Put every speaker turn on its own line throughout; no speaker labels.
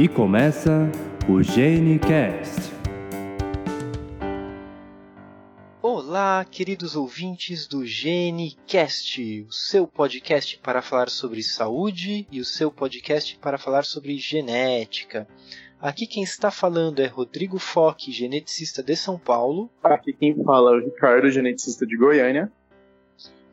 E começa o GeneCast.
Olá, queridos ouvintes do GeneCast, o seu podcast para falar sobre saúde e o seu podcast para falar sobre genética. Aqui quem está falando é Rodrigo Foque, geneticista de São Paulo.
Aqui quem fala é o Ricardo, geneticista de Goiânia.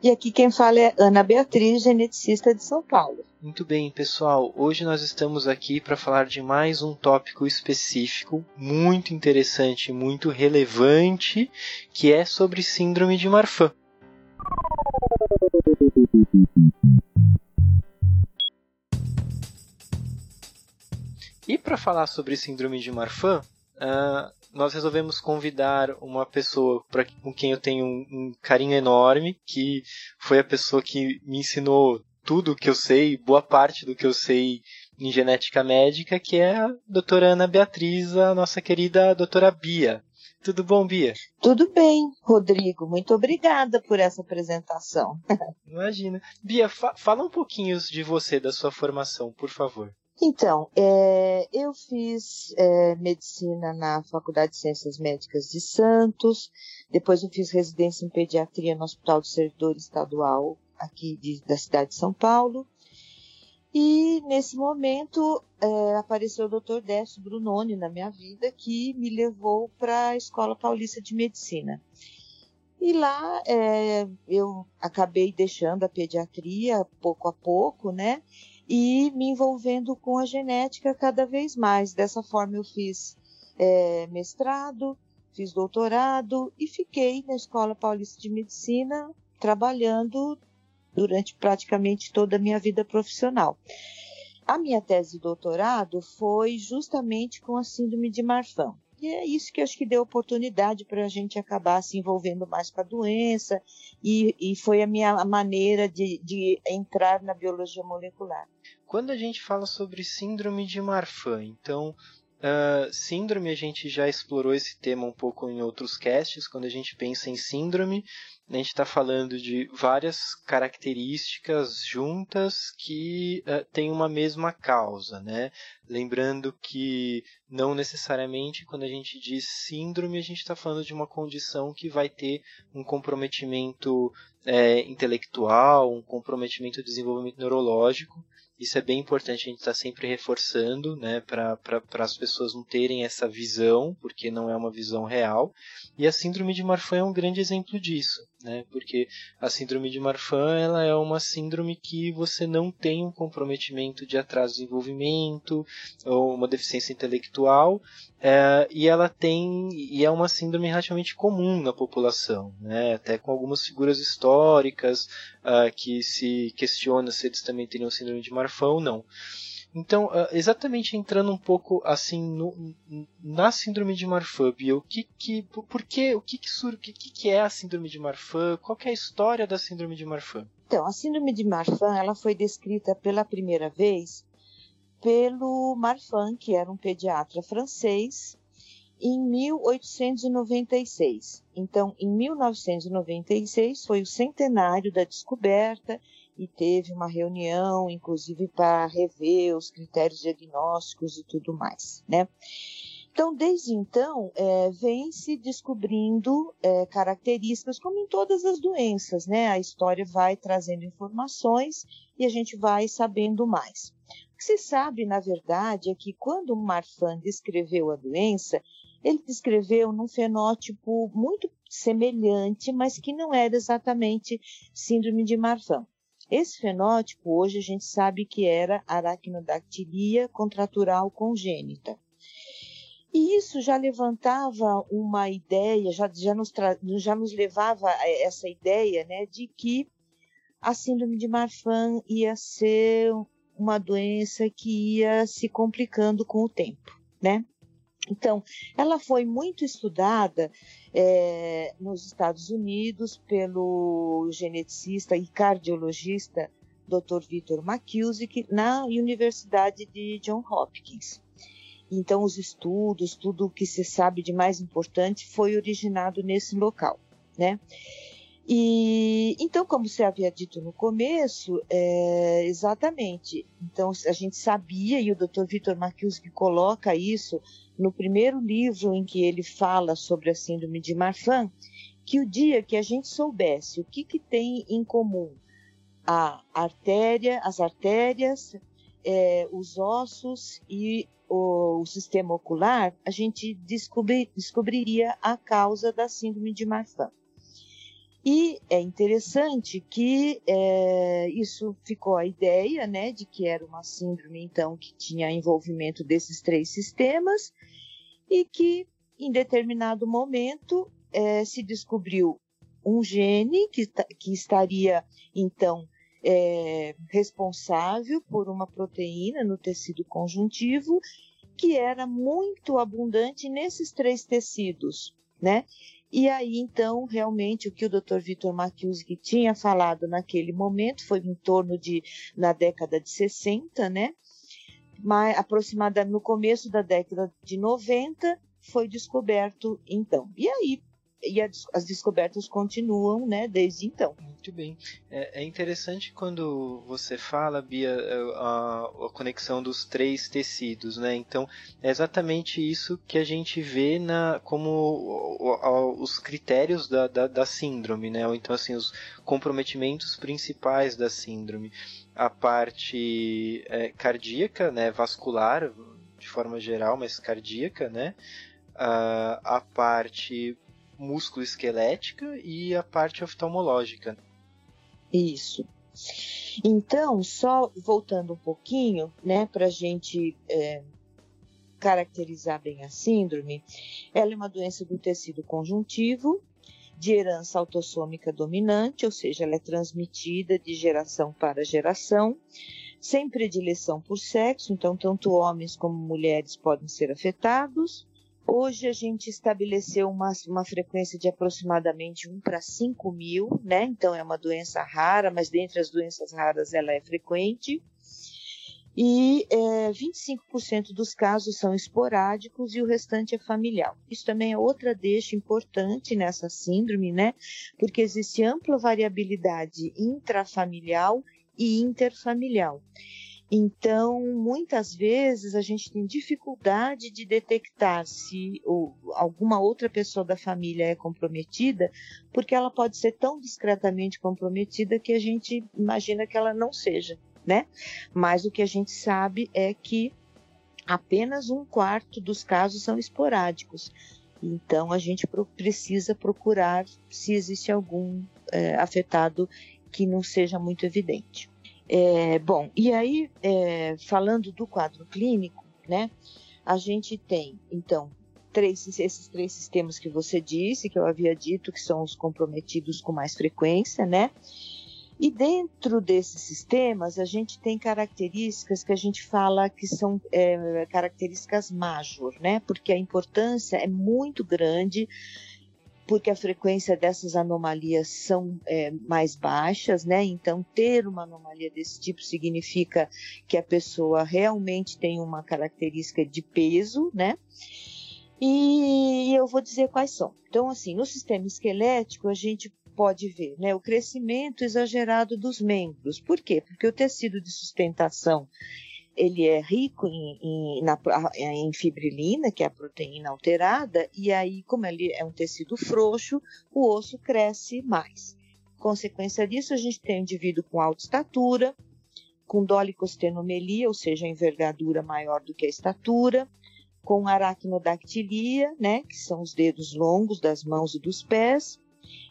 E aqui quem fala é Ana Beatriz, geneticista de São Paulo.
Muito bem, pessoal. Hoje nós estamos aqui para falar de mais um tópico específico, muito interessante, muito relevante, que é sobre síndrome de Marfan. E para falar sobre síndrome de Marfan, uh, nós resolvemos convidar uma pessoa pra, com quem eu tenho um, um, carinho enorme, que foi a pessoa que me ensinou tudo o que eu sei, boa parte do que eu sei em genética médica, que é a doutora Ana Beatriz, a nossa querida doutora Bia. Tudo bom, Bia?
Tudo bem, Rodrigo. Muito obrigada por essa apresentação.
Imagina. Bia, fa fala um pouquinho de você, da sua formação, por favor.
Então, é, eu fiz é, medicina na Faculdade de Ciências Médicas de Santos, depois eu fiz residência em pediatria no Hospital do Servidor Estadual aqui de, da cidade de São Paulo. E nesse momento é, apareceu o Dr. Décio Brunoni na minha vida, que me levou para a Escola Paulista de Medicina. E lá é, eu acabei deixando a pediatria pouco a pouco, né? E me envolvendo com a genética cada vez mais. Dessa forma eu fiz é, mestrado, fiz doutorado e fiquei na Escola Paulista de Medicina trabalhando durante praticamente toda a minha vida profissional. A minha tese de doutorado foi justamente com a síndrome de Marfan. E é isso que acho que deu oportunidade para a gente acabar se envolvendo mais com a doença, e, e foi a minha maneira de, de entrar na biologia molecular.
Quando a gente fala sobre síndrome de Marfan, então Uh, síndrome, a gente já explorou esse tema um pouco em outros casts. Quando a gente pensa em síndrome, a gente está falando de várias características juntas que uh, têm uma mesma causa, né? Lembrando que não necessariamente quando a gente diz síndrome, a gente está falando de uma condição que vai ter um comprometimento é, intelectual, um comprometimento do desenvolvimento neurológico. Isso é bem importante a gente estar tá sempre reforçando, né, para as pessoas não terem essa visão, porque não é uma visão real. E a síndrome de Marfan é um grande exemplo disso né? Porque a síndrome de Marfan ela é uma síndrome que você não tem um comprometimento de atraso de desenvolvimento ou uma deficiência intelectual é, e ela tem e é uma síndrome relativamente comum na população, né? Até com algumas figuras históricas uh, que se questiona se eles também teriam síndrome de Marfan ou não. Então, ah, exatamente entrando um pouco assim no, na síndrome de Marfan, o que que, por que, o que que, o que que é a síndrome de Marfan? Qual é a história da síndrome de Marfan?
Então, a síndrome de Marfan, ela foi descrita pela primeira vez pelo Marfan, que era um pediatra francês, em 1896. Então, em 1996 foi o centenário da descoberta e teve uma reunião, inclusive para rever os critérios diagnósticos e tudo mais, né? Então, desde então, é, vem se descobrindo é, características, como em todas as doenças, né? A história vai trazendo informações e a gente vai sabendo mais. O que se sabe, na verdade, é que quando o Marfan descreveu a doença, ele descreveu num fenótipo muito semelhante, mas que não era exatamente síndrome de Marfan. Esse fenótipo, hoje a gente sabe que era aracnodactilia contratural congênita. E isso já levantava uma ideia, já, já, nos, já nos levava a essa ideia né, de que a síndrome de Marfan ia ser uma doença que ia se complicando com o tempo, né? Então, ela foi muito estudada é, nos Estados Unidos pelo geneticista e cardiologista Dr. Victor McKusick na Universidade de John Hopkins. Então, os estudos, tudo o que se sabe de mais importante foi originado nesse local, né? E então, como você havia dito no começo, é, exatamente. Então, a gente sabia, e o Dr. Vitor Marcuse coloca isso no primeiro livro em que ele fala sobre a síndrome de Marfan, que o dia que a gente soubesse o que, que tem em comum a artéria, as artérias, é, os ossos e o, o, sistema ocular, a gente descobri, descobriria a causa da síndrome de Marfan. E é interessante que é, isso ficou a ideia, né, de que era uma síndrome, então, que tinha envolvimento desses três sistemas e que, em determinado momento, é, se descobriu um gene que, que estaria, então, é, responsável por uma proteína no tecido conjuntivo que era muito abundante nesses três tecidos, né? E aí, então, realmente, o que o Dr. Vitor Makiuski tinha falado naquele momento foi em torno de, na década de 60, né? Mas aproximadamente no começo da década de 90 foi descoberto, então. E aí, e as descobertas continuam, né, desde então.
Muito bem. É, é interessante quando você fala, Bia, é, a, a, conexão dos três tecidos, né? Então, é exatamente isso que a gente vê na, como os critérios da, da, da, síndrome, né? Ou então, assim, os comprometimentos principais da síndrome. A parte é, cardíaca, né, vascular, de forma geral, mas cardíaca, né? a parte músculo esquelética e a parte oftalmológica.
Isso. Então, só voltando um pouquinho, né, para a gente é, caracterizar bem a síndrome, ela é uma doença do tecido conjuntivo, de herança autossômica dominante, ou seja, ela é transmitida de geração para geração, sem predileção por sexo, então tanto homens como mulheres podem ser afetados. Hoje a gente estabeleceu uma, uma frequência de aproximadamente 1 para 5 mil, né? Então é uma doença rara, mas dentre as doenças raras ela é frequente. E é, 25% dos casos são esporádicos e o restante é familiar. Isso também é outra deixa importante nessa síndrome, né? Porque existe ampla variabilidade intrafamiliar e interfamiliar. Então, muitas vezes a gente tem dificuldade de detectar se ou, alguma outra pessoa da família é comprometida, porque ela pode ser tão discretamente comprometida que a gente imagina que ela não seja, né? Mas o que a gente sabe é que apenas um quarto dos casos são esporádicos. Então, a gente precisa procurar se existe algum é, afetado que não seja muito evidente. É, bom, e aí, é, falando do quadro clínico, né, a gente tem, então, três, esses três sistemas que você disse, que eu havia dito, que são os comprometidos com mais frequência, né? E dentro desses sistemas, a gente tem características que a gente fala que são é, características major, né? Porque a importância é muito grande porque a frequência dessas anomalias são é, mais baixas, né? Então, ter uma anomalia desse tipo significa que a pessoa realmente tem uma característica de peso, né? E eu vou dizer quais são. Então, assim, no sistema esquelético, a gente pode ver né, o crescimento exagerado dos membros. Por quê? Porque o tecido de sustentação ele é rico em, em, na, em, fibrilina, que é a proteína alterada, e aí, como ele é um tecido frouxo, o osso cresce mais. Consequência disso, a gente tem um indivíduo com alta estatura, com dolicostenomelia, ou seja, envergadura maior do que a estatura, com aracnodactilia, né, que são os dedos longos das mãos e dos pés,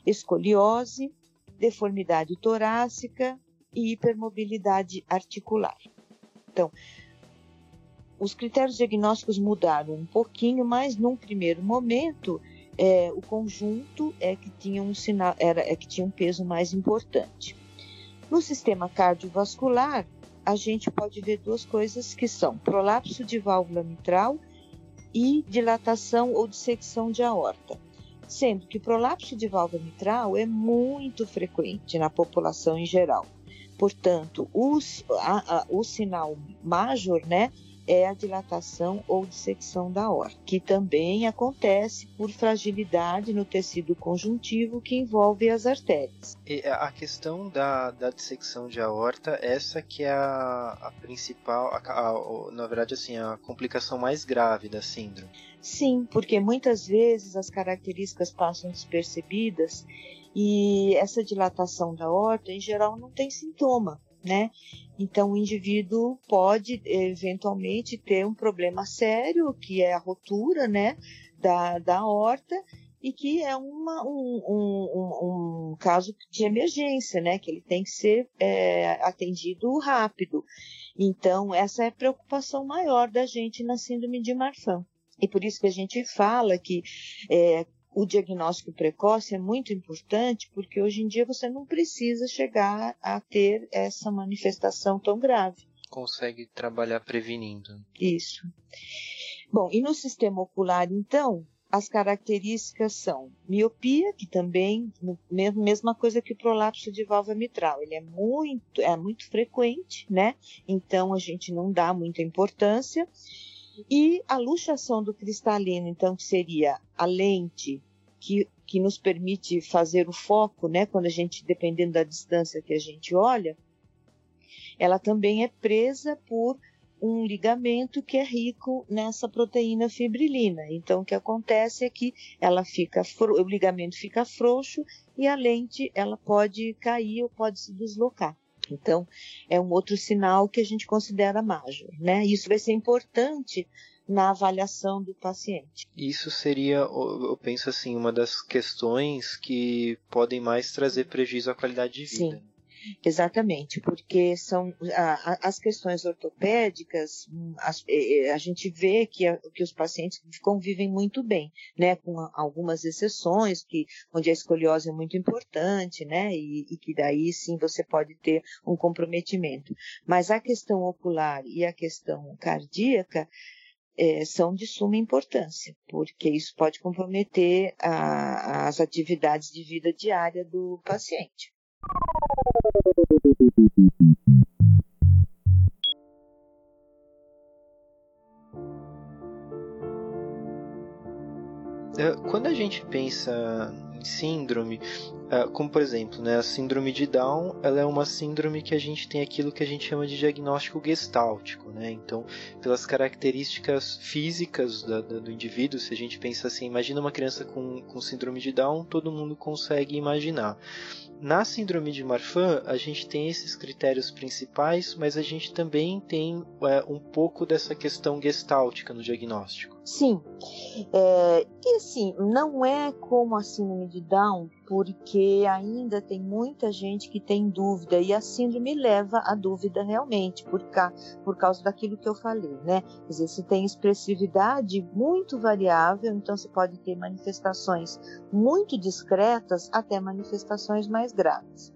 escoliose, deformidade torácica e hipermobilidade articular. Então, os critérios diagnósticos mudaram um pouquinho, mas num primeiro momento é, o conjunto é que tinha um sinal, era é que tinha um peso mais importante. No sistema cardiovascular, a gente pode ver duas coisas que são prolapso de válvula mitral e dilatação ou dissecção de aorta. Sendo que prolapso de válvula mitral é muito frequente na população em geral. Portanto, os, a, a, o sinal major, né, é a dilatação ou dissecção da aorta, que também acontece por fragilidade no tecido conjuntivo que envolve as artérias.
E a questão da, da dissecção de aorta, essa que é a, a principal, a, a, na verdade, assim, a complicação mais grave da síndrome.
Sim, porque muitas vezes as características passam despercebidas e essa dilatação da aorta, em geral, não tem sintoma né? Então o indivíduo pode eventualmente ter um problema sério, que é a rotura, né, da, da horta, e que é uma, um, um, um, caso de emergência, né, que ele tem que ser é, atendido rápido. Então essa é a preocupação maior da gente na síndrome de Marfan. E por isso que a gente fala que é, o diagnóstico precoce é muito importante porque hoje em dia você não precisa chegar a ter essa manifestação tão grave.
Consegue trabalhar prevenindo.
Isso. Bom, e no sistema ocular, então, as características são miopia, que também, mesma coisa que o prolapso de válvula mitral, ele é muito, é muito frequente, né? Então a gente não dá muita importância. E a luxação do cristalino, então, que seria a lente que, que nos permite fazer o foco, né, quando a gente, dependendo da distância que a gente olha, ela também é presa por um ligamento que é rico nessa proteína fibrilina. Então, o que acontece é que ela fica, o ligamento fica frouxo e a lente ela pode cair ou pode se deslocar. Então, é um outro sinal que a gente considera major, né? Isso vai ser importante na avaliação do paciente.
Isso seria, eu penso assim, uma das questões que podem mais trazer prejuízo à qualidade de vida. Sim.
Exatamente, porque são a, as questões ortopédicas, as, é, é, a gente vê que, a, que os pacientes convivem muito bem, né, com algumas exceções, que, onde a escoliose é muito importante, né, e, e que daí sim você pode ter um comprometimento. Mas a questão ocular e a questão cardíaca, é, são de suma importância, porque isso pode comprometer a, as atividades de vida diária do paciente.
É, quando a gente pensa em síndrome, como por exemplo, né, a síndrome de Down, ela é uma síndrome que a gente tem aquilo que a gente chama de diagnóstico gestáltico, né? Então, pelas características físicas da, da, do indivíduo, se a gente pensa assim, imagina uma criança com, com síndrome de Down, todo mundo consegue imaginar. Na síndrome de Marfan, a gente tem esses critérios principais, mas a gente também tem é, um pouco dessa questão gestáltica no diagnóstico.
Sim. É, e assim, não é como a síndrome de Down, porque ainda tem muita gente que tem dúvida e a síndrome leva a dúvida realmente por, por causa daquilo que eu falei, né? Quer dizer, se tem expressividade muito variável, então você pode ter manifestações muito discretas até manifestações mais graves.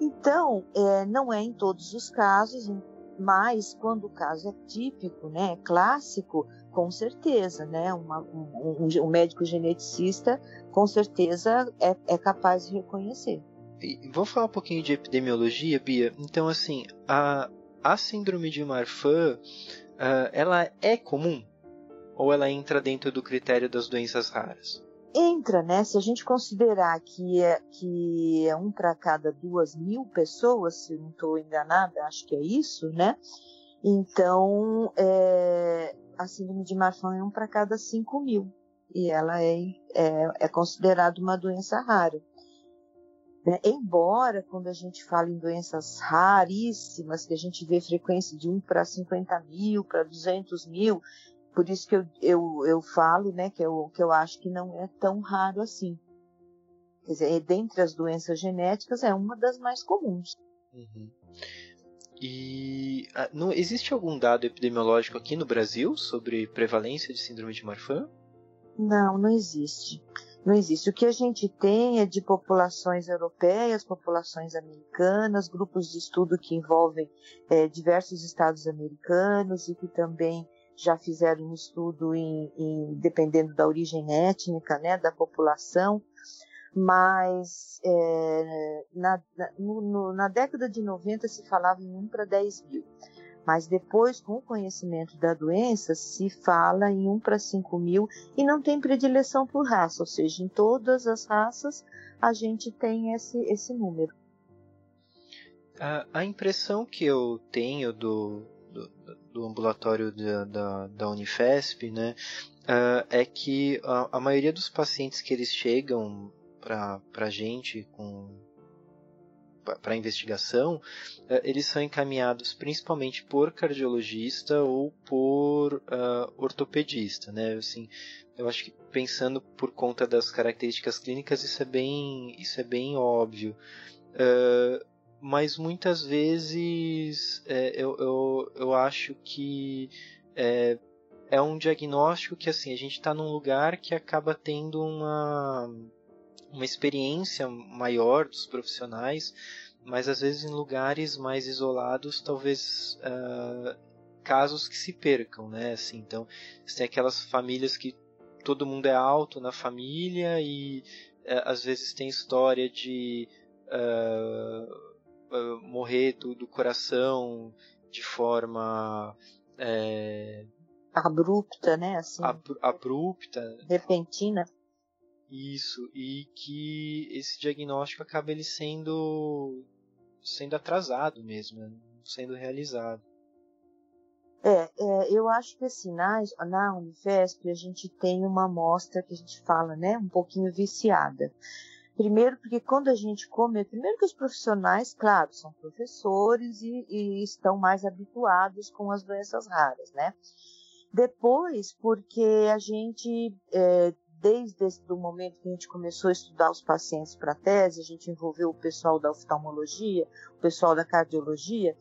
Então, é, não é em todos os casos, mas quando o caso é típico, né, clássico, com certeza, né? Uma, um, um, um, médico geneticista com certeza é, é capaz de reconhecer.
E vou falar um pouquinho de epidemiologia, Bia. Então, assim, a, a síndrome de Marfan, uh, ela é comum? Ou ela entra dentro do critério das doenças raras?
Entra, né? Se a gente considerar que é, que é um para cada duas mil pessoas, se não estou enganada, acho que é isso, né? Então, é, a síndrome de Marfan é um para cada 5 mil e ela é, é, é considerada uma doença rara. Né? Embora, quando a gente fala em doenças raríssimas, que a gente vê frequência de 1 para 50 mil, para 200 mil, por isso que eu, eu, eu falo né, que, eu, que eu acho que não é tão raro assim. Quer dizer, dentre as doenças genéticas, é uma das mais comuns.
Uhum. E ah, não existe algum dado epidemiológico aqui no Brasil sobre prevalência de síndrome de Marfan?
Não, não existe. Não existe. O que a gente tem é de populações europeias, populações americanas, grupos de estudo que envolvem é, diversos estados americanos e que também já fizeram um estudo em, em, dependendo da origem étnica né, da população mas é, na, na, no, na, década de 90 se falava em 1 para 10 mil. Mas depois, com o conhecimento da doença, se fala em 1 para 5 mil e não tem predileção por raça, ou seja, em todas as raças a gente tem esse, esse número.
A, a impressão que eu tenho do, do, do ambulatório da, da, da, Unifesp né, uh, é que a, a, maioria dos pacientes que eles chegam para a gente com para investigação, uh, eles são encaminhados principalmente por cardiologista ou por uh, ortopedista, né? Assim, eu acho que pensando por conta das características clínicas isso é bem isso é bem óbvio. Uh, mas muitas vezes é, eu, eu, eu acho que é, é um diagnóstico que assim a gente está num lugar que acaba tendo uma uma experiência maior dos profissionais, mas às vezes em lugares mais isolados, talvez uh, casos que se percam, né? Assim, então, você tem aquelas famílias que todo mundo é alto na família e uh, às vezes tem história de uh, morrer do, do, coração de forma é,
abrupta, né? Assim,
ab abrupta,
repentina.
Isso, e que esse diagnóstico acaba ele sendo sendo atrasado mesmo, né? sendo realizado.
É, é, eu acho que assim, na, na Unifesp a gente tem uma amostra que a gente fala, né, um pouquinho viciada. Primeiro porque quando a gente come, primeiro que os profissionais, claro, são professores e, e estão mais habituados com as doenças raras, né? Depois porque a gente é, desde o momento que a gente começou a estudar os pacientes para a tese, a gente envolveu o pessoal da oftalmologia, o pessoal da cardiologia,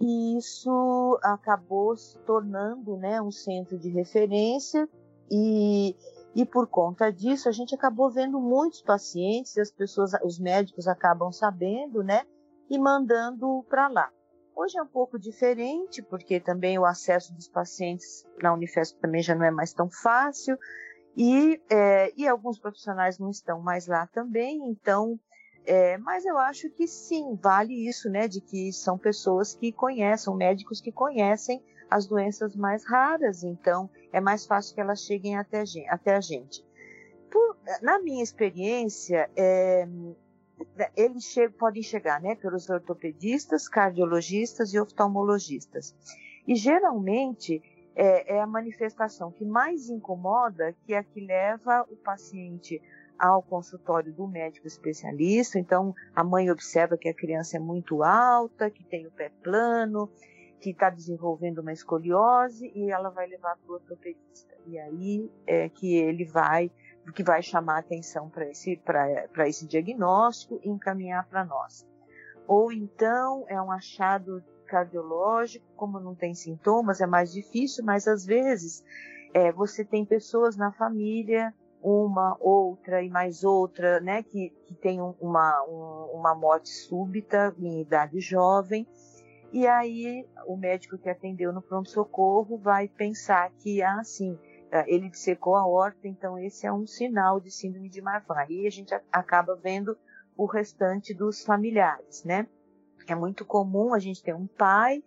e isso acabou se tornando né, um centro de referência e, e por conta disso a gente acabou vendo muitos pacientes, as pessoas, os médicos acabam sabendo, né, e mandando para lá. Hoje é um pouco diferente, porque também o acesso dos pacientes na Unifesp também já não é mais tão fácil, e, é, e alguns profissionais não estão mais lá também, então, é, mas eu acho que sim, vale isso, né, de que são pessoas que conhecem, médicos que conhecem as doenças mais raras, então é mais fácil que elas cheguem até. Até a gente. Por, na minha experiência, é, eles chegam, podem chegar né, pelos ortopedistas, cardiologistas e oftalmologistas. E geralmente é, é a manifestação que mais incomoda, que é a que leva o paciente ao consultório do médico especialista. Então, a mãe observa que a criança é muito alta, que tem o pé plano, que está desenvolvendo uma escoliose e ela vai levar para o ortopedista. E aí é que ele vai, que vai chamar atenção para esse, esse diagnóstico e encaminhar para nós. Ou então é um achado cardiológico, como não tem sintomas, é mais difícil, mas às vezes é, você tem pessoas na família, uma, outra e mais outra, né, que, que tem uma, um, uma morte súbita em idade jovem, e aí o médico que atendeu no pronto-socorro vai pensar que, ah, sim, é, ele dissecou a horta, então esse é um sinal de síndrome de Marfan. Aí a gente acaba vendo o restante dos familiares, né? É muito comum a gente ter um pai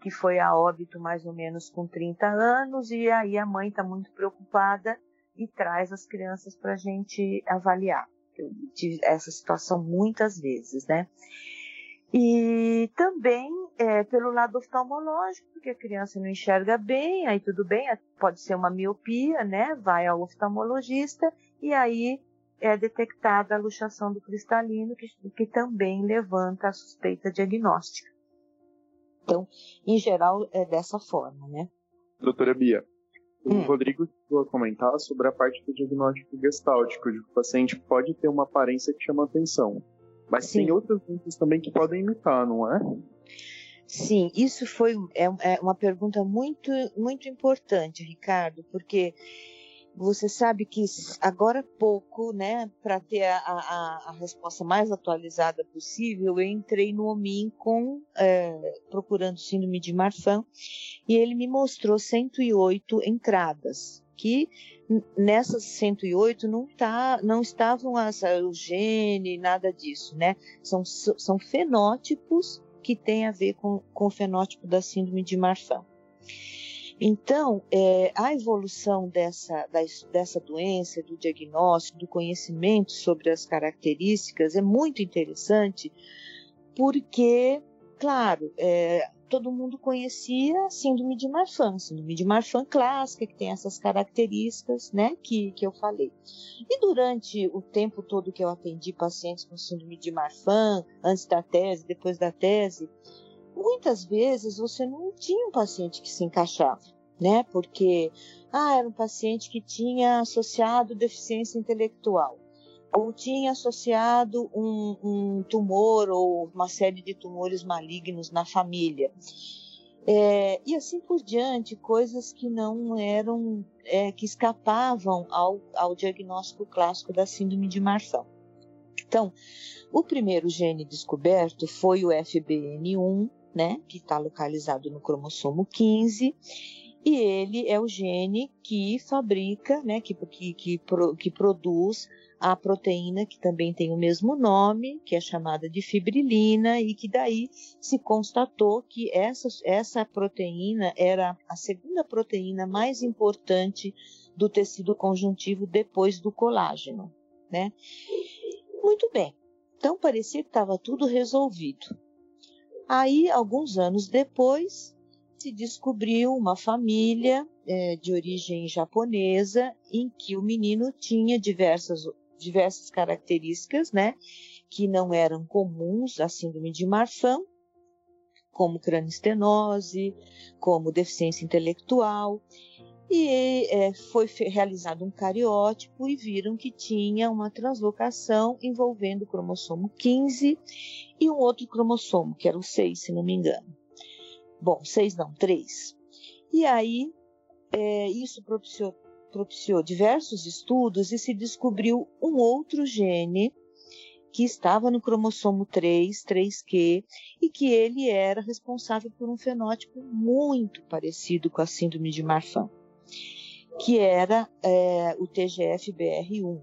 que foi a óbito mais ou menos com 30 anos e aí a mãe está muito preocupada e traz as crianças para a gente avaliar. Eu tive essa situação muitas vezes, né? E também é, pelo lado oftalmológico, porque a criança não enxerga bem, aí tudo bem, pode ser uma miopia, né? Vai ao oftalmologista e aí é detectada a luxação do cristalino, que, que também levanta a suspeita diagnóstica. Então, em geral, é dessa forma, né?
Doutora Bia, o hum. Rodrigo chegou a comentar sobre a parte do diagnóstico gestáltico, de que o paciente pode ter uma aparência que chama atenção. Mas Sim. tem outras doenças também que podem imitar, não é?
Sim, isso foi é, é uma pergunta muito, muito importante, Ricardo, porque você sabe que agora há pouco, né, para ter a, a, a, resposta mais atualizada possível, eu entrei no OMIN com, é, procurando síndrome de Marfan e ele me mostrou 108 entradas, que nessas 108 não, tá, não estavam as, o gene, nada disso, né? São, são fenótipos que tem a ver com, com o fenótipo da síndrome de Marfan. Então, é, a evolução dessa, dessa doença, do diagnóstico, do conhecimento sobre as características é muito interessante, porque, claro, é, todo mundo conhecia a síndrome de Marfan, síndrome de Marfan clássica, que tem essas características, né, que, que eu falei. E durante o tempo todo que eu atendi pacientes com síndrome de Marfan, antes da tese, depois da tese, muitas vezes você não tinha um paciente que se encaixava, né? Porque ah, era um paciente que tinha associado deficiência intelectual, ou tinha associado um, um tumor ou uma série de tumores malignos na família. É, e assim por diante, coisas que não eram, é, que escapavam ao, ao diagnóstico clássico da síndrome de Marfan. Então, o primeiro gene descoberto foi o FBN1, né, que está localizado no cromossomo 15, e ele é o gene que fabrica, né, que, que, que, que produz a proteína que também tem o mesmo nome, que é chamada de fibrilina, e que daí se constatou que essa, essa proteína era a segunda proteína mais importante do tecido conjuntivo depois do colágeno. Né? Muito bem, então parecia que estava tudo resolvido. Aí, alguns anos depois, se descobriu uma família é, de origem japonesa em que o menino tinha diversas, diversas características, né, que não eram comuns à síndrome de Marfan, como cranistenose, como deficiência intelectual, e é, foi realizado um cariótipo e viram que tinha uma translocação envolvendo o cromossomo 15 e um outro cromossomo, que era o 6, se não me engano. Bom, 6 não, 3. E aí, é, isso propiciou, propiciou diversos estudos e se descobriu um outro gene que estava no cromossomo 3, 3Q, e que ele era responsável por um fenótipo muito parecido com a síndrome de Marfan que era é, o TGF-BR1.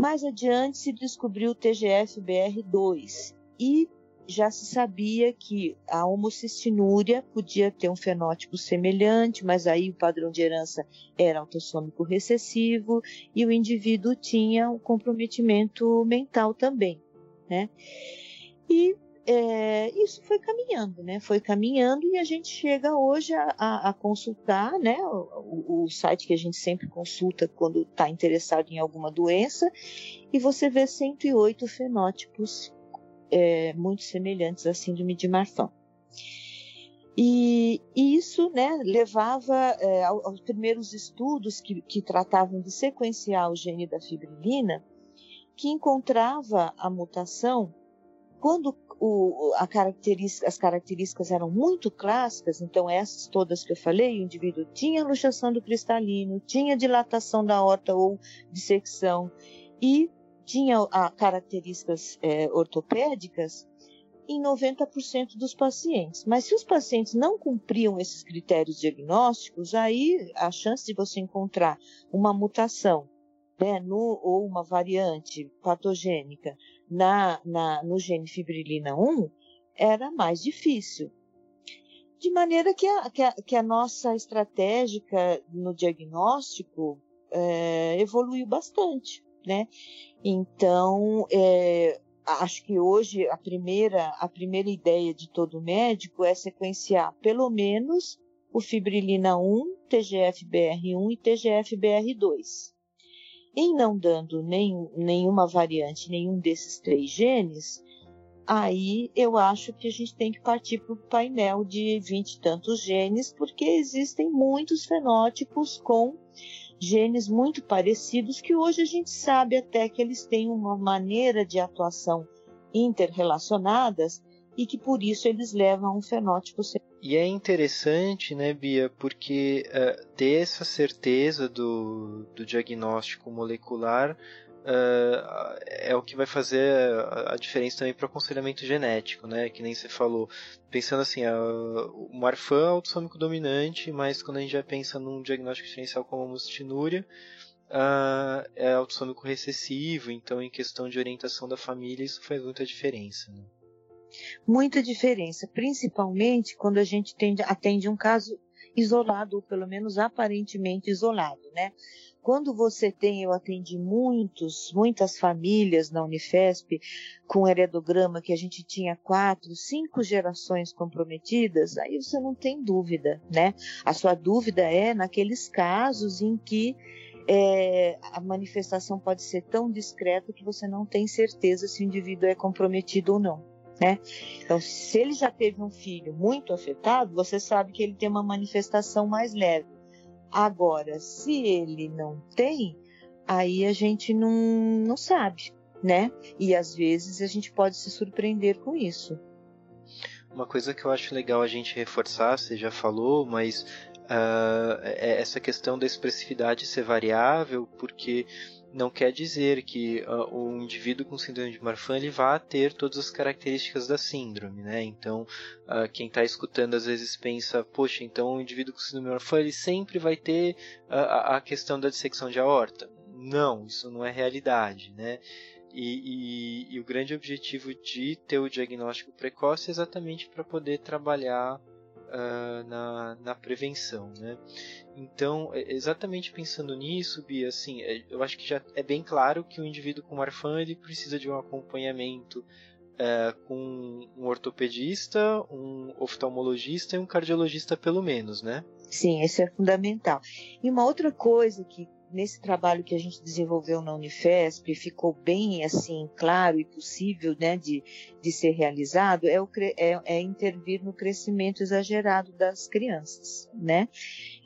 Mais adiante se descobriu o TGF-BR2 e já se sabia que a homocistinúria podia ter um fenótipo semelhante, mas aí o padrão de herança era autossômico recessivo e o indivíduo tinha um comprometimento mental também, né? E é, isso foi caminhando, né? Foi caminhando e a gente chega hoje a, a, a consultar, né? O, o, site que a gente sempre consulta quando está interessado em alguma doença e você vê 108 fenótipos é, muito semelhantes à síndrome de Marfan. E, e isso né, levava é, aos primeiros estudos que, que tratavam de sequenciar o gene da fibrilina, que encontrava a mutação quando o, característica, as características eram muito clássicas, então essas todas que eu falei, o indivíduo tinha luxação do cristalino, tinha dilatação da horta ou dissecção e tinha a, características é, ortopédicas em 90% dos pacientes. Mas se os pacientes não cumpriam esses critérios diagnósticos, aí a chance de você encontrar uma mutação né, no, ou uma variante patogênica na, na, no gene fibrilina 1 era mais difícil. De maneira que a, que a, que a nossa estratégica no diagnóstico é, evoluiu bastante, né? Então, é, acho que hoje a primeira, a primeira ideia de todo médico é sequenciar pelo menos o fibrilina 1, TGF-BR1 e TGF-BR2 em não dando nem, nenhuma variante, nenhum desses três genes, aí eu acho que a gente tem que partir para o painel de 20 e tantos genes, porque existem muitos fenótipos com genes muito parecidos que hoje a gente sabe até que eles têm uma maneira de atuação interrelacionadas e que por isso eles levam um fenótipo
e é interessante, né, Bia, porque uh, ter essa certeza do, do diagnóstico molecular uh, é o que vai fazer a, a diferença também para o aconselhamento genético, né? Que nem você falou. Pensando assim, o Marfan é autossômico dominante, mas quando a gente já pensa num diagnóstico diferencial como a mustinúria, uh, é autossômico recessivo, então em questão de orientação da família isso faz muita diferença. Né?
Muita diferença, principalmente quando a gente tende, atende um caso isolado, ou pelo menos aparentemente isolado, né? Quando você tem, eu atendi muitos, muitas famílias na Unifesp com heredograma que a gente tinha quatro, cinco gerações comprometidas, aí você não tem dúvida, né? A sua dúvida é naqueles casos em que é, a manifestação pode ser tão discreta que você não tem certeza se o indivíduo é comprometido ou não. Né? Então, se ele já teve um filho muito afetado, você sabe que ele tem uma manifestação mais leve. Agora, se ele não tem, aí a gente não, não sabe, né? E às vezes a gente pode se surpreender com isso.
Uma coisa que eu acho legal a gente reforçar, você já falou, mas uh, essa questão da expressividade ser variável, porque não quer dizer que uh, o indivíduo com síndrome de Marfan ele vá ter todas as características da síndrome, né? Então, uh, quem está escutando às vezes pensa, poxa, então o indivíduo com síndrome de Marfan ele sempre vai ter uh, a questão da dissecção de aorta. Não, isso não é realidade, né? E, e, e o grande objetivo de ter o diagnóstico precoce é exatamente para poder trabalhar uh, na, na prevenção, né? Então, é, exatamente pensando nisso, Bia, assim, é, eu acho que já é bem claro que o indivíduo com Marfan ele precisa de um acompanhamento uh, com um ortopedista, um oftalmologista e um cardiologista pelo menos, né?
Sim, isso é fundamental. E uma outra coisa que nesse trabalho que a gente desenvolveu na Unifesp ficou bem assim claro e possível né, de, de ser realizado é, o, é, é intervir no crescimento exagerado das crianças, né?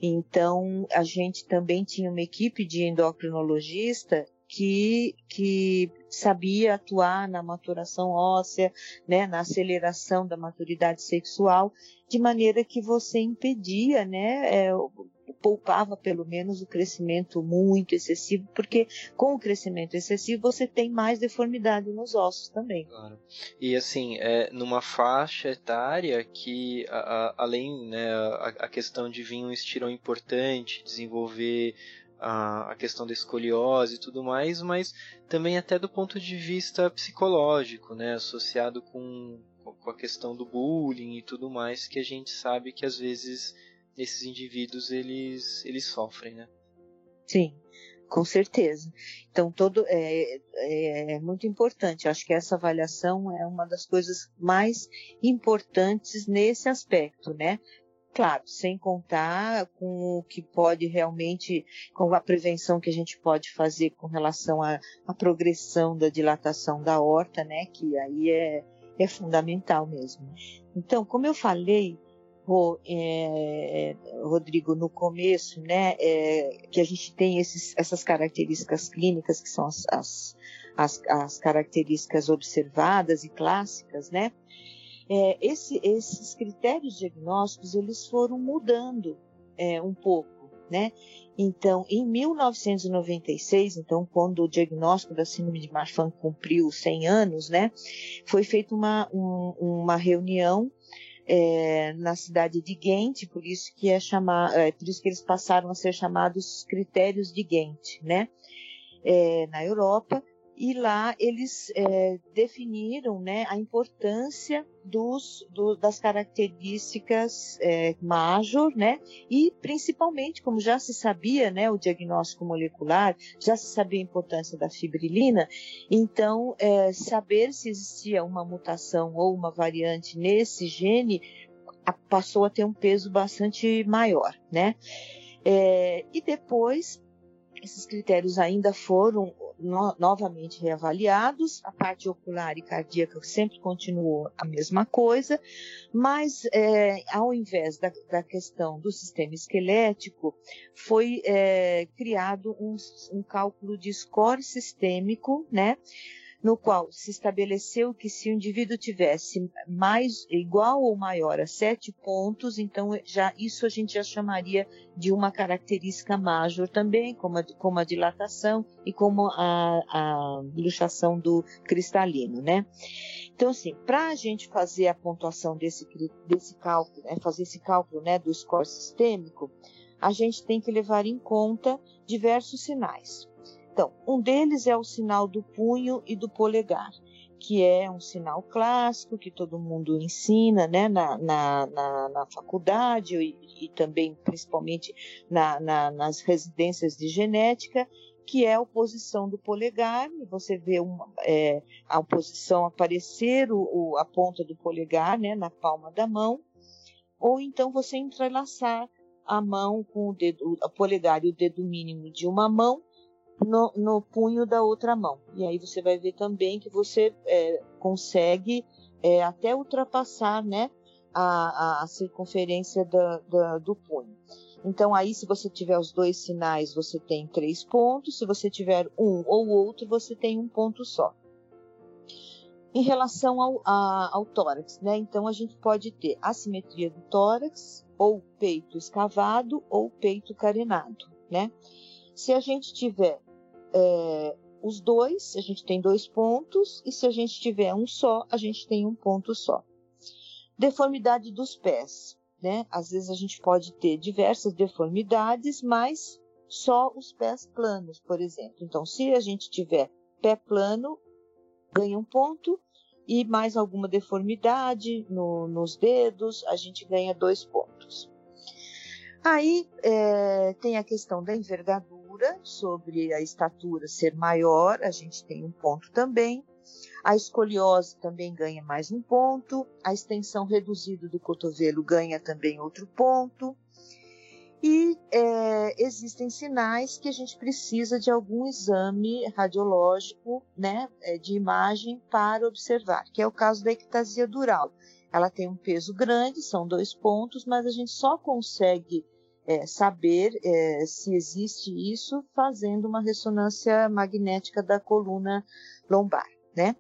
Então a gente também tinha uma equipe de endocrinologista que, que sabia atuar na maturação óssea, né, na aceleração da maturidade sexual, de maneira que você impedia, né, é, poupava pelo menos o crescimento muito excessivo, porque com o crescimento excessivo você tem mais deformidade nos ossos também.
Claro. E assim, é, numa faixa etária que, a, a, além né, a, a, questão de vir um estirão importante, desenvolver a, questão da escoliose e tudo mais, mas também até do ponto de vista psicológico, né, associado com, com a questão do bullying e tudo mais, que a gente sabe que às vezes esses indivíduos eles, eles sofrem, né?
Sim, com certeza. Então todo é, é, é, muito importante. Acho que essa avaliação é uma das coisas mais importantes nesse aspecto, né? Claro, sem contar com o que pode realmente, com a prevenção que a gente pode fazer com relação à, à progressão da dilatação da horta, né? Que aí é, é fundamental mesmo. Então, como eu falei, é, Rodrigo, no começo, né, é, que a gente tem esses, essas características clínicas, que são as, as, as, as características observadas e clássicas, né, é, esse, esses critérios diagnósticos, eles foram mudando é, um pouco, né, então, em 1996, então, quando o diagnóstico da síndrome de Marfan cumpriu 100 anos, né, foi feita uma, um, uma reunião é, na cidade de Ghent, por isso que é chamar, é, por isso que eles passaram a ser chamados critérios de Ghent, né? É, na Europa e lá eles é, definiram né, a importância dos, do, das características é, major, né, e principalmente, como já se sabia, né, o diagnóstico molecular, já se sabia a importância da fibrilina, então é, saber se existia uma mutação ou uma variante nesse gene passou a ter um peso bastante maior, né? É, e depois esses critérios ainda foram no, novamente reavaliados, a parte ocular e cardíaca sempre continuou a mesma coisa, mas é, ao invés da, da, questão do sistema esquelético, foi é, criado um, um cálculo de score sistêmico, né? No qual se estabeleceu que se o indivíduo tivesse mais igual ou maior a sete pontos, então já isso a gente já chamaria de uma característica major também, como a, como a dilatação e como a, a luxação do cristalino, né? Então, assim, para a gente fazer a pontuação desse, desse cálculo, né, fazer esse cálculo né, do score sistêmico, a gente tem que levar em conta diversos sinais. Então, um deles é o sinal do punho e do polegar, que é um sinal clássico que todo mundo ensina né, na, na, na, na faculdade e, e, também, principalmente, na, na, nas residências de genética, que é a oposição do polegar. Você vê uma, é, a oposição aparecer, o, o, a ponta do polegar né, na palma da mão, ou então você entrelaçar a mão com o dedo, o polegar e o dedo mínimo de uma mão no, no, punho da outra mão. E aí você vai ver também que você é, consegue é, até ultrapassar né, a, a circunferência da, da, do punho. Então, aí, se você tiver os dois sinais, você tem três pontos. Se você tiver um ou outro, você tem um ponto só. Em relação ao, a, ao tórax, né? Então, a gente pode ter assimetria do tórax, ou peito escavado, ou peito carenado, né? Se a gente tiver é, os dois, a gente tem dois pontos, e se a gente tiver um só, a gente tem um ponto só. Deformidade dos pés, né? Às vezes a gente pode ter diversas deformidades, mas só os pés planos, por exemplo. Então, se a gente tiver pé plano, ganha um ponto, e mais alguma deformidade no, nos dedos, a gente ganha dois pontos. Aí é, tem a questão da envergadura altura, sobre a estatura ser maior, a gente tem um ponto também. A escoliose também ganha mais um ponto. A extensão reduzida do cotovelo ganha também outro ponto. E é, existem sinais que a gente precisa de algum exame radiológico, né, é, de imagem para observar, que é o caso da ectasia dural. Ela tem um peso grande, são dois pontos, mas a gente só consegue é, saber é, se existe isso fazendo uma ressonância magnética da coluna lombar, né?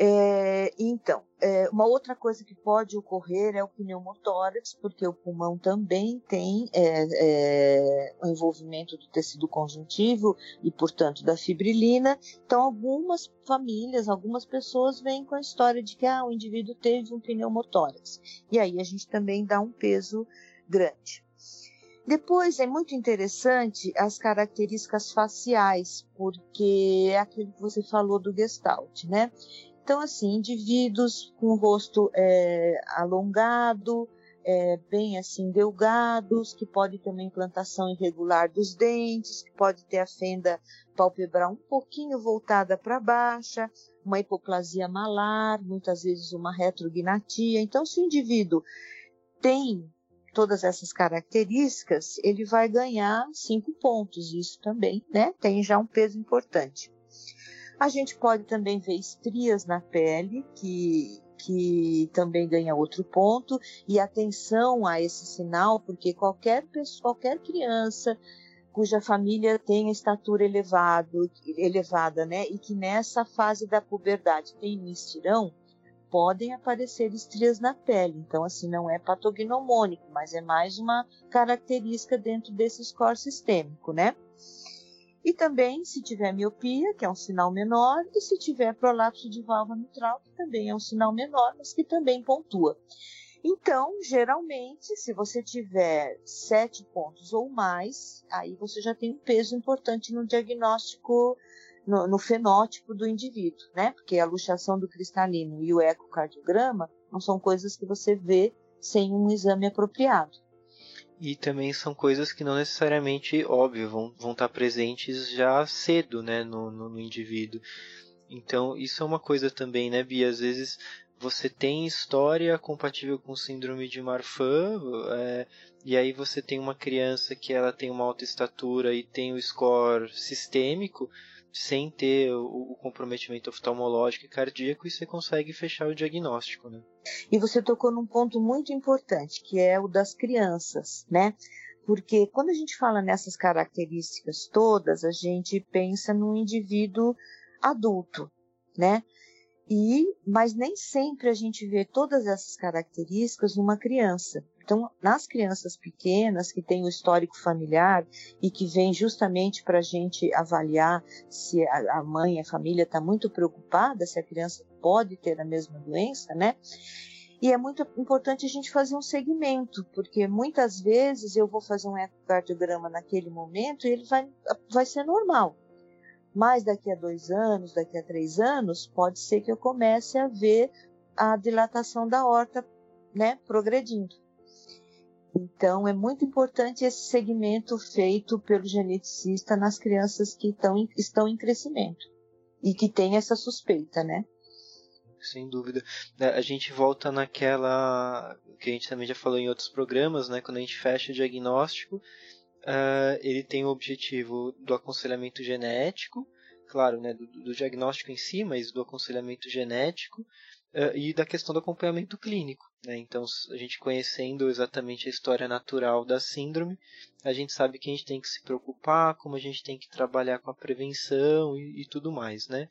É, então, é, uma outra coisa que pode ocorrer é o pneumotórax, porque o pulmão também tem é, é, o envolvimento do tecido conjuntivo e, portanto, da fibrilina. Então, algumas famílias, algumas pessoas vêm com a história de que ah, o indivíduo teve um pneumotórax. E aí a gente também dá um peso grande. Depois é muito interessante as características faciais, porque é aquilo que você falou do Gestalt, né? Então, assim, indivíduos com o rosto é, alongado, é, bem assim delgados, que pode ter uma implantação irregular dos dentes, que pode ter a fenda palpebral um pouquinho voltada para baixa, uma hipoplasia malar, muitas vezes uma retrognatia. Então, se o indivíduo tem todas essas características, ele vai ganhar cinco pontos. Isso também né, tem já um peso importante. A gente pode também ver estrias na pele, que, que também ganha outro ponto, e atenção a esse sinal, porque qualquer pessoa, qualquer criança cuja família tem estatura elevado, elevada, né, e que nessa fase da puberdade tem estirão, podem aparecer estrias na pele. Então, assim, não é patognomônico, mas é mais uma característica dentro desse score sistêmico, né? E também se tiver miopia, que é um sinal menor, e se tiver prolapso de válvula mitral, que também é um sinal menor, mas que também pontua. Então, geralmente, se você tiver sete pontos ou mais, aí você já tem um peso importante no diagnóstico no, no, fenótipo do indivíduo, né? Porque a luxação do cristalino e o ecocardiograma não são coisas que você vê sem um exame apropriado.
E também são coisas que não necessariamente, óbvio, vão, vão estar presentes já cedo, né, no, no, no indivíduo. Então, isso é uma coisa também, né, Bia? Às vezes você tem história compatível com síndrome de Marfan, é, e aí você tem uma criança que ela tem uma alta estatura e tem o score sistêmico, sem ter o, o comprometimento oftalmológico e cardíaco e você consegue fechar o diagnóstico, né?
E você tocou num ponto muito importante, que é o das crianças, né? Porque quando a gente fala nessas características todas, a gente pensa num indivíduo adulto, né? E, mas nem sempre a gente vê todas essas características numa criança. Então, nas crianças pequenas que têm o histórico familiar e que vem justamente para a gente avaliar se a mãe, a família está muito preocupada, se a criança pode ter a mesma doença, né? E é muito importante a gente fazer um segmento, porque muitas vezes eu vou fazer um ecocardiograma naquele momento e ele vai, vai ser normal. Mas daqui a dois anos, daqui a três anos, pode ser que eu comece a ver a dilatação da horta né, progredindo. Então, é muito importante esse segmento feito pelo geneticista nas crianças que tão, estão em crescimento e que tem essa suspeita, né?
Sem dúvida. É, a gente volta naquela que a gente também já falou em outros programas, né? Quando a gente fecha o diagnóstico, uh, ele tem o objetivo do aconselhamento genético, claro, né? Do, do diagnóstico em si, mas do aconselhamento genético uh, e da questão do acompanhamento clínico. Né? Então, a gente conhecendo exatamente a história natural da síndrome, a gente sabe que a gente tem que se preocupar, como a gente tem que trabalhar com a prevenção e, e tudo mais, né?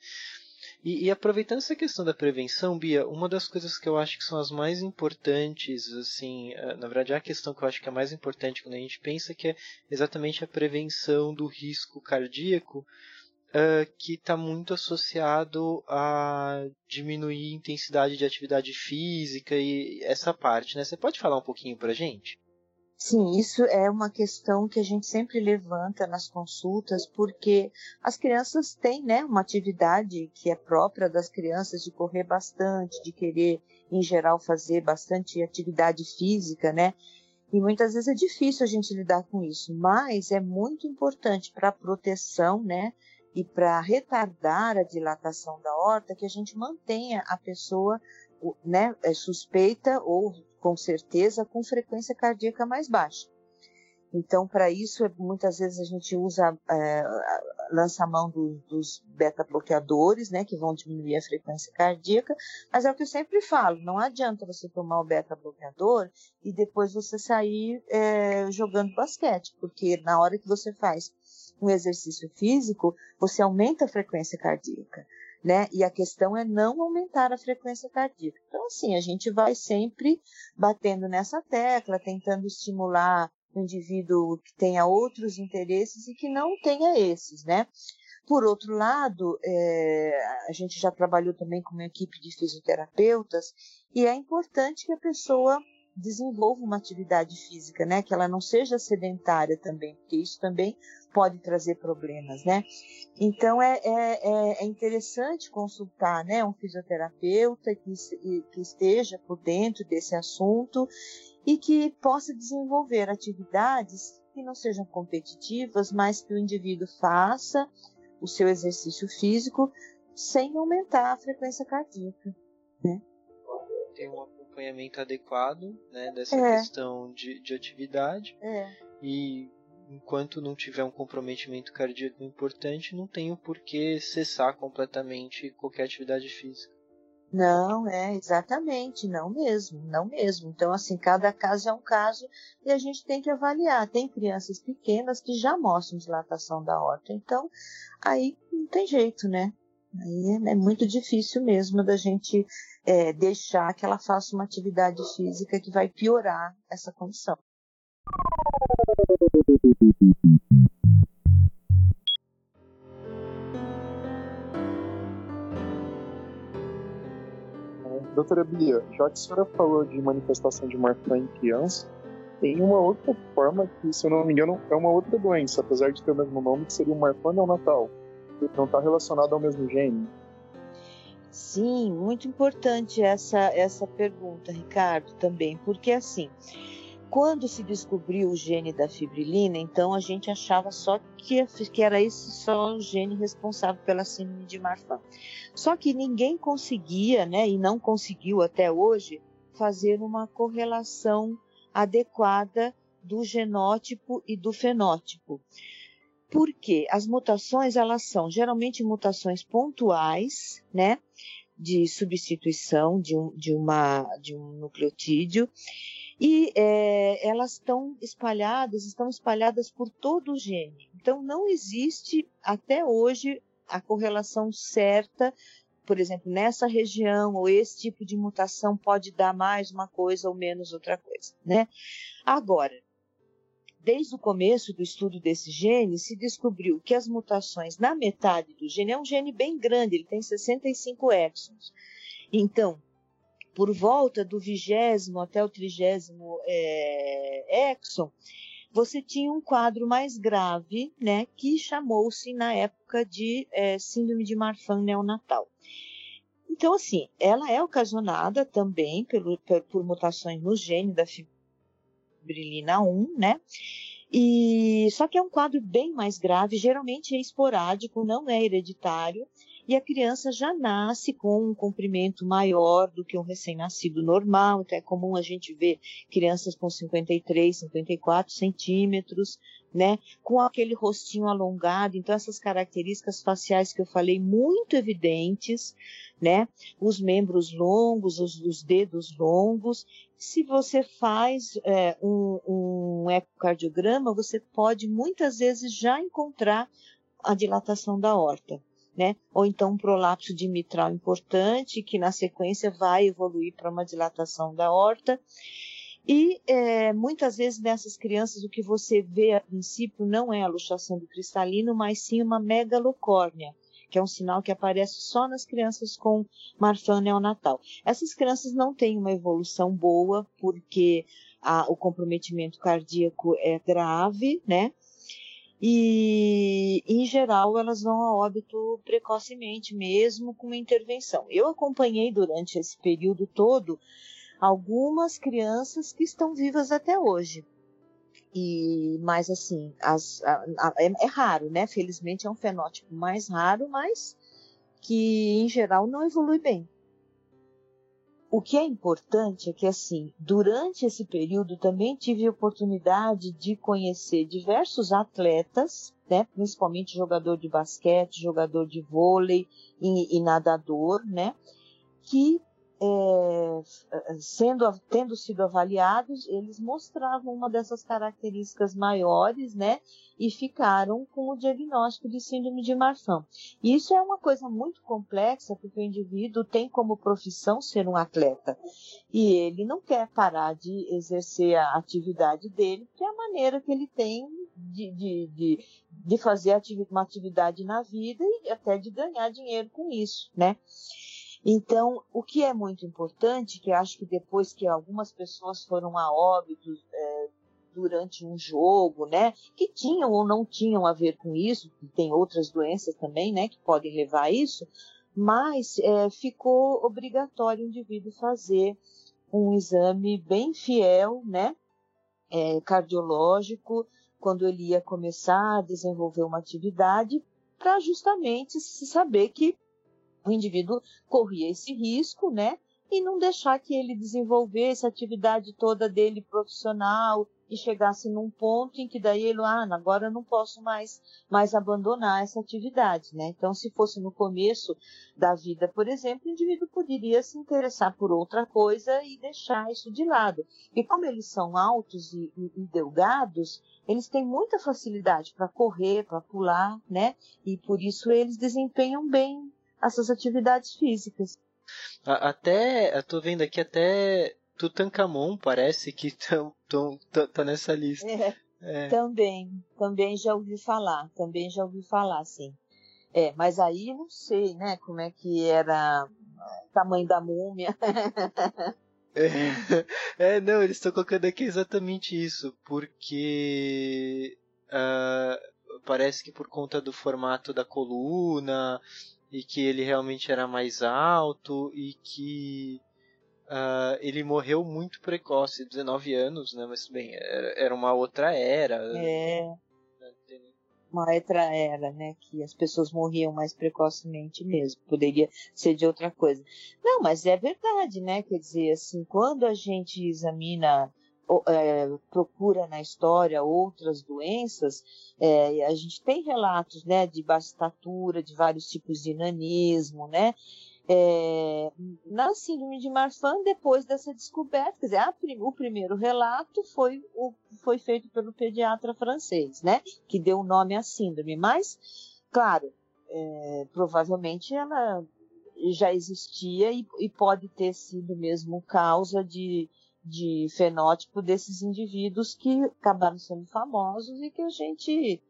E, e, aproveitando essa questão da prevenção, Bia, uma das coisas que eu acho que são as mais importantes, assim, na verdade a questão que eu acho que é mais importante quando a gente pensa que é exatamente a prevenção do risco cardíaco, uh, que está muito associado a diminuir a intensidade de atividade física e essa parte, né? Você pode falar um pouquinho para gente?
Sim, isso é uma questão que a gente sempre levanta nas consultas, porque as crianças têm né, uma atividade que é própria das crianças de correr bastante, de querer, em geral, fazer bastante atividade física, né? E muitas vezes é difícil a gente lidar com isso, mas é muito importante para a proteção, né? E para retardar a dilatação da horta, que a gente mantenha a pessoa né, é suspeita ou com certeza com frequência cardíaca mais baixa. Então, para isso, é, muitas vezes a gente usa, é, lança a mão do, dos beta-bloqueadores, né, que vão diminuir a frequência cardíaca, mas é o que eu sempre falo, não adianta você tomar o beta-bloqueador e depois você sair é, jogando basquete, porque na hora que você faz um exercício físico, você aumenta a frequência cardíaca, né? E a questão é não aumentar a frequência cardíaca. Então, assim, a gente vai sempre batendo nessa tecla, tentando estimular o indivíduo que tenha outros interesses e que não tenha esses, né? Por outro lado, é, a gente já trabalhou também com uma equipe de fisioterapeutas e é importante que a pessoa desenvolva uma atividade física, né? Que ela não seja sedentária também, porque isso também pode trazer problemas, né? Então é, é, é, é interessante consultar, né? Um fisioterapeuta que, que esteja por dentro desse assunto e que possa desenvolver atividades que não sejam competitivas, mas que o indivíduo faça o seu exercício físico sem aumentar a frequência cardíaca, né?
Tem um acompanhamento adequado, né, dessa é. questão de, de atividade.
É.
E enquanto não tiver um comprometimento cardíaco importante, não tem o porquê cessar completamente qualquer atividade física.
Não, é exatamente, não mesmo, não mesmo. Então, assim, cada caso é um caso e a gente tem que avaliar. Tem crianças pequenas que já mostram dilatação da horta, então aí não tem jeito, né? Aí é, é muito difícil mesmo da gente é, deixar que ela faça uma atividade física que vai piorar essa condição.
Doutora Bia, já que a senhora falou de manifestação de Marfan em criança, tem uma outra forma que, se eu não me engano, é uma outra doença, apesar de ter o mesmo nome, que seria o Marfan neonatal, que não está relacionado ao mesmo gene.
Sim, muito importante essa, essa pergunta, Ricardo, também, porque assim, quando se descobriu o gene da fibrilina, então a gente achava só que, que era esse só o gene responsável pela síndrome de Marfan. Só que ninguém conseguia, né, e não conseguiu até hoje, fazer uma correlação adequada do genótipo e do fenótipo. Porque as mutações elas são geralmente mutações pontuais, né, de substituição de, um, de, uma, de um nucleotídeo e é, elas estão espalhadas, estão espalhadas por todo o gene. Então não existe até hoje a correlação certa, por exemplo, nessa região ou esse tipo de mutação pode dar mais uma coisa ou menos outra coisa, né? Agora, desde o começo do estudo desse gene, se descobriu que as mutações na metade do gene é um gene bem grande, ele tem 65 exons. Então, por volta do vigésimo até o trigésimo é, exon, você tinha um quadro mais grave, né, que chamou-se na época de é, síndrome de Marfan neonatal. Então, assim, ela é ocasionada também pelo, por, por mutações no gene da fibrilina 1, né? E só que é um quadro bem mais grave, geralmente é esporádico, não é hereditário, e a criança já nasce com um comprimento maior do que um recém-nascido normal, então é comum a gente ver crianças com 53, 54 centímetros, né, com aquele rostinho alongado, então essas características faciais que eu falei muito evidentes, né, os membros longos, os, os dedos longos. Se você faz é, um, um ecocardiograma, você pode muitas vezes já encontrar a dilatação da horta né? Ou então um prolapso de mitral importante, que na sequência vai evoluir para uma dilatação da horta. E é, muitas vezes nessas crianças o que você vê a princípio não é a luxação do cristalino, mas sim uma megalocórnia, que é um sinal que aparece só nas crianças com Marfan neonatal. Essas crianças não têm uma evolução boa porque a, o comprometimento cardíaco é grave, né? e, em geral, elas vão a óbito precocemente, mesmo com uma intervenção. Eu acompanhei durante esse período todo algumas crianças que estão vivas até hoje. E, mas assim, as, a, a, é, é raro, né? Felizmente é um fenótipo mais raro, mas que em geral não evolui bem. O que é importante é que, assim, durante esse período também tive a oportunidade de conhecer diversos atletas, né, principalmente jogador de basquete, jogador de vôlei e, e nadador, né, que é, sendo, tendo sido avaliados, eles mostravam uma dessas características maiores, né? E ficaram com o diagnóstico de síndrome de Marfan. Isso é uma coisa muito complexa, porque o indivíduo tem como profissão ser um atleta. E ele não quer parar de exercer a atividade dele, que é a maneira que ele tem de, de, de, de fazer uma atividade na vida e até de ganhar dinheiro com isso, né? Então, o que é muito importante, que acho que depois que algumas pessoas foram a óbito é, durante um jogo, né, que tinham ou não tinham a ver com isso, tem outras doenças também, né, que podem levar a isso, mas é, ficou obrigatório o indivíduo fazer um exame bem fiel, né, é, cardiológico, quando ele ia começar a desenvolver uma atividade, para justamente se saber que o indivíduo corria esse risco, né? E não deixar que ele desenvolvesse a atividade toda dele profissional e chegasse num ponto em que daí ele, ah, agora eu não posso mais, mais abandonar essa atividade, né? Então, se fosse no começo da vida, por exemplo, o indivíduo poderia se interessar por outra coisa e deixar isso de lado. E como eles são altos e, e, e delgados, eles têm muita facilidade para correr, para pular, né? E por isso eles desempenham bem essas atividades físicas.
Até, eu tô vendo aqui até Tutankhamon parece que tão, tão, tão, tá nessa lista.
É, é. Também, também já ouvi falar, também já ouvi falar, sim. É, mas aí não sei, né, como é que era o tamanho da múmia.
é, é, não, eles estão colocando aqui exatamente isso, porque uh, parece que por conta do formato da coluna, e que ele realmente era mais alto e que uh, ele morreu muito precoce, 19 anos, né? Mas bem, era, era uma outra era.
É. Uma outra era, né? Que as pessoas morriam mais precocemente mesmo. Poderia ser de outra coisa. Não, mas é verdade, né? Quer dizer, assim, quando a gente examina é, procura na história outras doenças, é, a gente tem relatos né, de baixa estatura, de vários tipos de nanismo, né? É, na síndrome de Marfan, depois dessa descoberta, quer dizer, a, o primeiro relato foi, o, foi feito pelo pediatra francês, né? Que deu o nome à síndrome, mas, claro, é, provavelmente ela já existia e, e pode ter sido mesmo causa de, de fenótipo desses indivíduos que acabaram sendo famosos e que a gente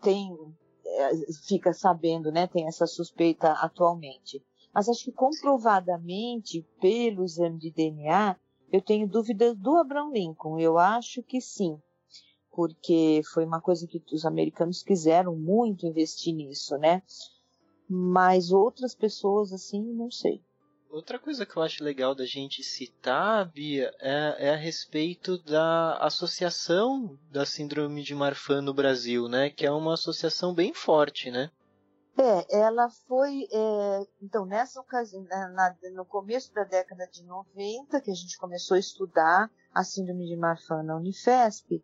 tem é, fica sabendo, né, tem essa suspeita atualmente. Mas acho que comprovadamente pelo exame de DNA, eu tenho dúvidas do Abraham Lincoln. Eu acho que sim. porque foi uma coisa que os americanos quiseram muito investir nisso, né? Mas outras pessoas, assim, não sei.
Outra coisa que eu acho legal da gente citar, Bia, é, é, a respeito da Associação da Síndrome de Marfan no Brasil, né? Que é uma associação bem forte, né?
É, ela foi. É, então, nessa ocasião, na, no começo da década de 90, que a gente começou a estudar a Síndrome de Marfan na Unifesp,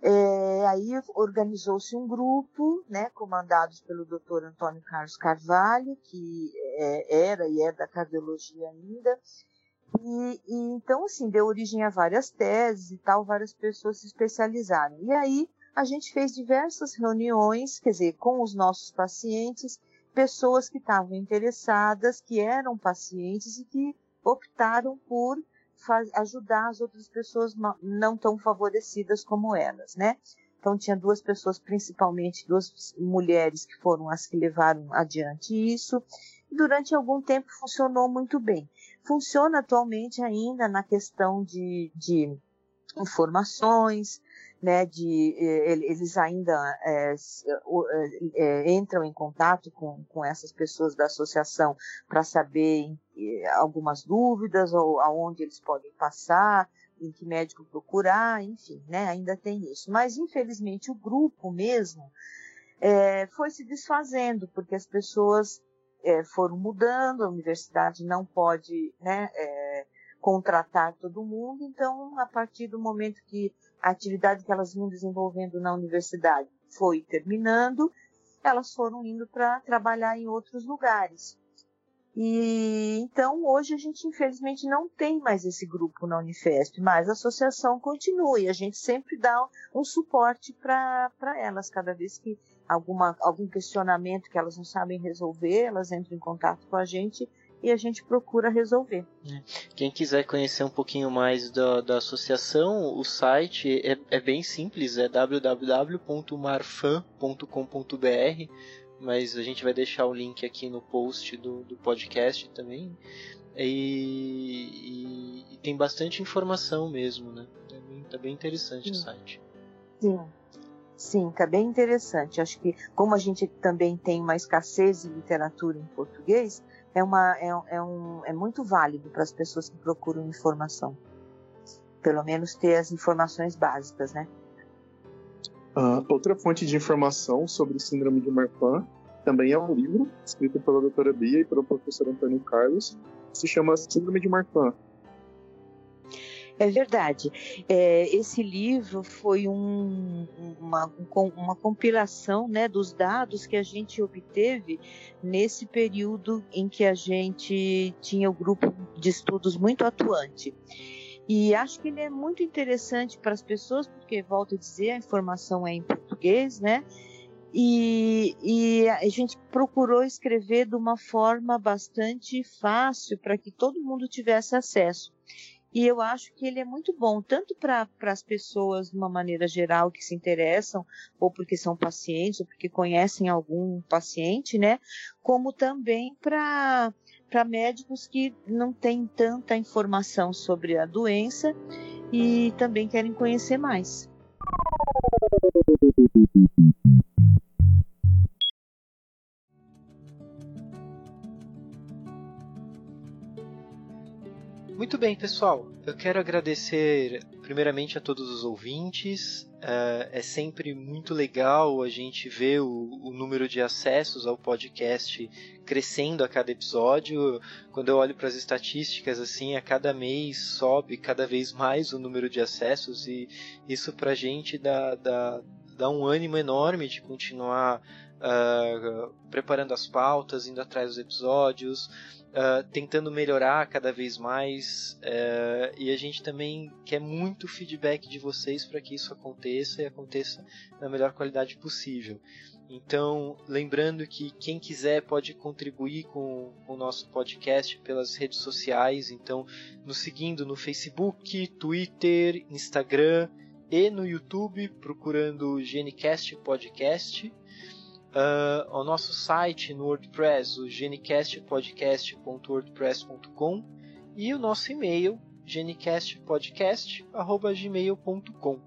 é, aí organizou-se um grupo, né, comandados pelo Dr. Antônio Carlos Carvalho, que é, era e é da cardiologia ainda, e, e, então assim deu origem a várias teses e tal, várias pessoas se especializaram. E aí a gente fez diversas reuniões, quer dizer, com os nossos pacientes, pessoas que estavam interessadas, que eram pacientes e que optaram por faz, ajudar as outras pessoas não tão favorecidas como elas, né? Então tinha duas pessoas, principalmente duas mulheres que foram as que levaram adiante isso. Durante algum tempo funcionou muito bem. Funciona atualmente ainda na questão de, de informações, né, de eles ainda é, é, entram em contato com, com essas pessoas da associação para saber algumas dúvidas ou aonde eles podem passar, em que médico procurar, enfim, né, ainda tem isso. Mas infelizmente o grupo mesmo é, foi se desfazendo porque as pessoas foram mudando, a universidade não pode, né, contratar todo mundo, então a partir do momento que a atividade que elas vinham desenvolvendo na universidade foi terminando, elas foram indo para trabalhar em outros lugares. E então hoje a gente infelizmente não tem mais esse grupo na Unifesp, mas a associação continua e a gente sempre dá um suporte para elas cada vez que alguma, algum questionamento que elas não sabem resolver, elas entram em contato com a gente e a gente procura resolver.
É. Quem quiser conhecer um pouquinho mais da, da associação, o site é, é bem simples, é www.marfan.com.br, mas a gente vai deixar o link aqui no post do, do podcast também. E, e, e tem bastante informação mesmo, né? É bem, tá bem interessante Sim. o site.
Sim. Sim, tá bem interessante. Acho que como a gente também tem uma escassez de literatura em português, é, uma, é, é, um, é muito válido para as pessoas que procuram informação. Pelo menos ter as informações básicas, né?
Uh, outra fonte de informação sobre síndrome de Marfan também é um livro escrito pela doutora Bia e pelo professor Antônio Carlos, que se chama Síndrome de Marfan,
é verdade. É, esse livro foi um, uma, uma compilação né, dos dados que a gente obteve nesse período em que a gente tinha o grupo de estudos muito atuante. E acho que ele é muito interessante para as pessoas, porque, volto a dizer, a informação é em português, né? E, e, a gente procurou escrever de uma forma bastante fácil para que todo mundo tivesse acesso. E eu acho que ele é muito bom, tanto para as pessoas de uma maneira geral que se interessam, ou porque são pacientes, ou porque conhecem algum paciente, né? Como também para médicos que não têm tanta informação sobre a doença e também querem conhecer mais.
Muito bem, pessoal. Eu quero agradecer primeiramente a todos os ouvintes. Uh, é sempre muito legal a gente ver o, o, número de acessos ao podcast crescendo a cada episódio. Quando eu olho para as estatísticas, assim, a cada mês sobe cada vez mais o número de acessos e isso para a gente dá, dá, dá um ânimo enorme de continuar uh, preparando as pautas, indo atrás dos episódios uh, tentando melhorar cada vez mais uh, e a gente também quer muito feedback de vocês para que isso aconteça e aconteça na melhor qualidade possível. Então, lembrando que quem quiser pode contribuir com, com o nosso podcast pelas redes sociais. Então, nos seguindo no Facebook, Twitter, Instagram e no YouTube, procurando Genicast Podcast uh, ao nosso site no WordPress, o genicastpodcast.wordpress.com e o nosso e-mail genicastpodcast.gmail.com.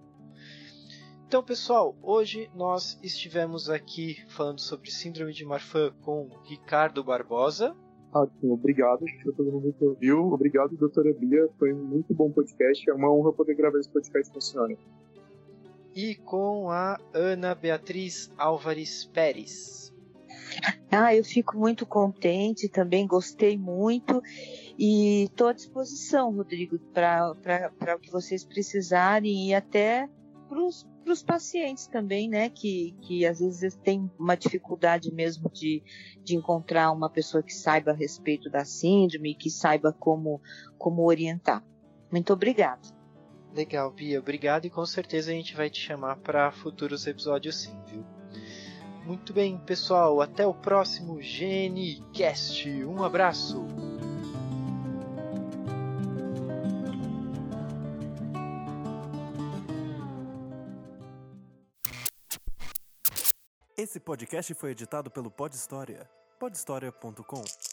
Então, pessoal, hoje nós estivemos aqui falando sobre Síndrome de Marfan com Ricardo Barbosa.
Ah, obrigado, gente, a todo mundo que ouviu. Obrigado, doutora Bia. Foi um muito bom podcast. É uma honra poder gravar esse podcast com a senhora.
E com a Ana Beatriz Álvares Pérez.
Ah, eu fico muito contente, também gostei muito e estou à disposição, Rodrigo, para o que vocês precisarem e até para os pacientes também, né, que, que às vezes têm uma dificuldade mesmo de, de encontrar uma pessoa que saiba a respeito da síndrome, que saiba como, como orientar. Muito obrigada.
Legal, Bia, obrigado e com certeza a gente vai te chamar para futuros episódios sim, viu? Muito bem, pessoal, até o próximo GNCast. Um abraço!
Esse podcast foi editado pelo Pod História. podhistoria.com